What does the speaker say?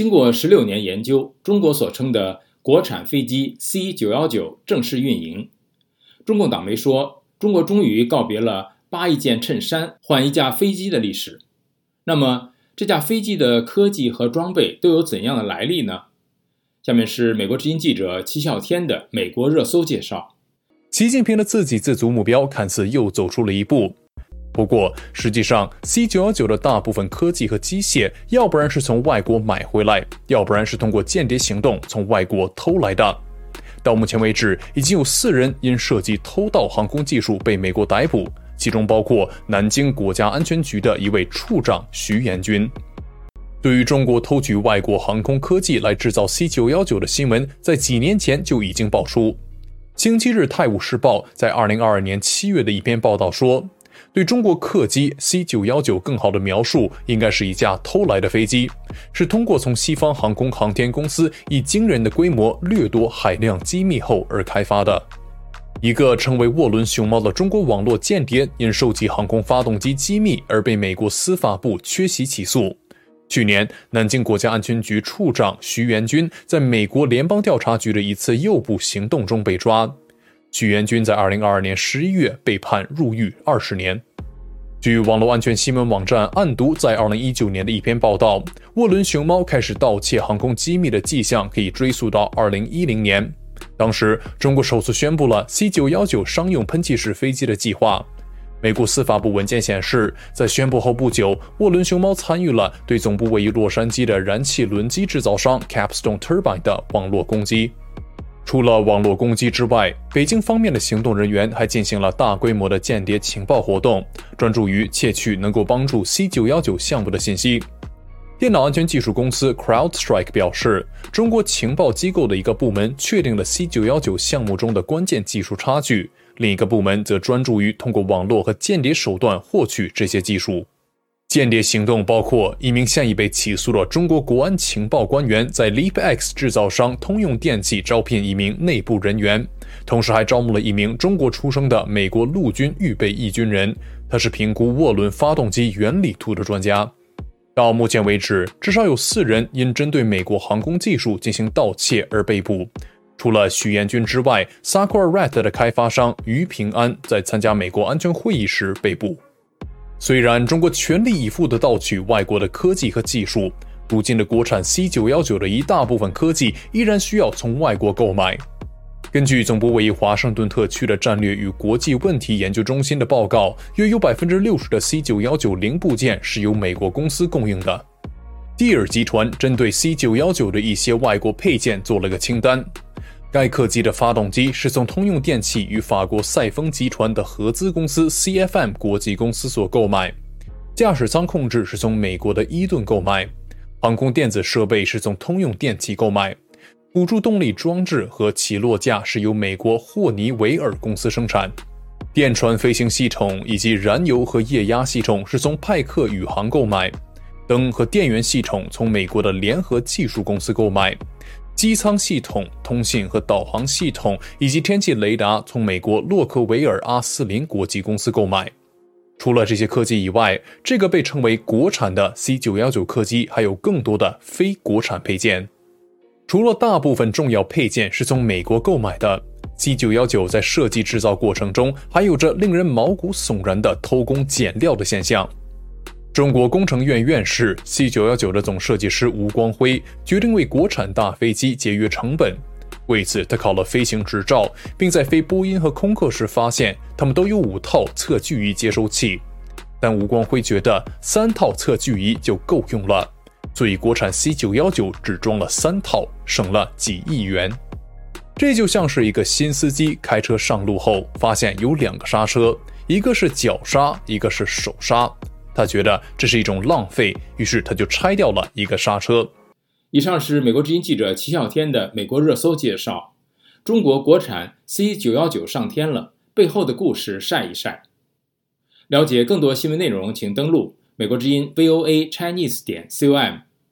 经过十六年研究，中国所称的国产飞机 C 九幺九正式运营。中共党媒说，中国终于告别了扒一件衬衫换一架飞机的历史。那么，这架飞机的科技和装备都有怎样的来历呢？下面是美国之音记者齐笑天的美国热搜介绍。习近平的自给自足目标看似又走出了一步。不过，实际上，C 九幺九的大部分科技和机械，要不然是从外国买回来，要不然是通过间谍行动从外国偷来的。到目前为止，已经有四人因涉及偷盗航空技术被美国逮捕，其中包括南京国家安全局的一位处长徐延军。对于中国偷取外国航空科技来制造 C 九幺九的新闻，在几年前就已经爆出。星期日《泰晤士报》在二零二二年七月的一篇报道说。对中国客机 C 九幺九更好的描述，应该是一架偷来的飞机，是通过从西方航空航天公司以惊人的规模掠夺海量机密后而开发的。一个称为沃伦熊猫的中国网络间谍，因收集航空发动机机密而被美国司法部缺席起诉。去年，南京国家安全局处长徐元军在美国联邦调查局的一次诱捕行动中被抓。许元军在二零二二年十一月被判入狱二十年。据网络安全新闻网站暗读在二零一九年的一篇报道，沃伦熊猫开始盗窃航空机密的迹象可以追溯到二零一零年。当时，中国首次宣布了 C 九幺九商用喷气式飞机的计划。美国司法部文件显示，在宣布后不久，沃伦熊猫参与了对总部位于洛杉矶的燃气轮机制造商 Capstone Turbine 的网络攻击。除了网络攻击之外，北京方面的行动人员还进行了大规模的间谍情报活动，专注于窃取能够帮助 C 九幺九项目的信息。电脑安全技术公司 CrowdStrike 表示，中国情报机构的一个部门确定了 C 九幺九项目中的关键技术差距，另一个部门则专注于通过网络和间谍手段获取这些技术。间谍行动包括一名现已被起诉的中国国安情报官员在 LeapX 制造商通用电气招聘一名内部人员，同时还招募了一名中国出生的美国陆军预备役军人，他是评估涡轮发动机原理图的专家。到目前为止，至少有四人因针对美国航空技术进行盗窃而被捕。除了许彦军之外 s a k u r a Rat 的开发商于平安在参加美国安全会议时被捕。虽然中国全力以赴地盗取外国的科技和技术，如今的国产 C 九幺九的一大部分科技依然需要从外国购买。根据总部位于华盛顿特区的战略与国际问题研究中心的报告，约有百分之六十的 C 九幺九零部件是由美国公司供应的。蒂尔集团针对 C 九幺九的一些外国配件做了个清单。该客机的发动机是从通用电气与法国赛峰集团的合资公司 CFM 国际公司所购买，驾驶舱控制是从美国的伊顿购买，航空电子设备是从通用电气购买，辅助动力装置和起落架是由美国霍尼韦尔公司生产，电传飞行系统以及燃油和液压系统是从派克宇航购买，灯和电源系统从美国的联合技术公司购买。机舱系统、通信和导航系统以及天气雷达从美国洛克维尔阿斯林国际公司购买。除了这些科技以外，这个被称为国产的 C 九幺九客机还有更多的非国产配件。除了大部分重要配件是从美国购买的，C 九幺九在设计制造过程中还有着令人毛骨悚然的偷工减料的现象。中国工程院院士 C 九幺九的总设计师吴光辉决定为国产大飞机节约成本，为此他考了飞行执照，并在飞波音和空客时发现他们都有五套测距仪接收器，但吴光辉觉得三套测距仪就够用了，所以国产 C 九幺九只装了三套，省了几亿元。这就像是一个新司机开车上路后发现有两个刹车，一个是脚刹，一个是手刹。他觉得这是一种浪费，于是他就拆掉了一个刹车。以上是美国之音记者齐笑天的美国热搜介绍。中国国产 C 九幺九上天了，背后的故事晒一晒。了解更多新闻内容，请登录美国之音 VOA Chinese 点 com。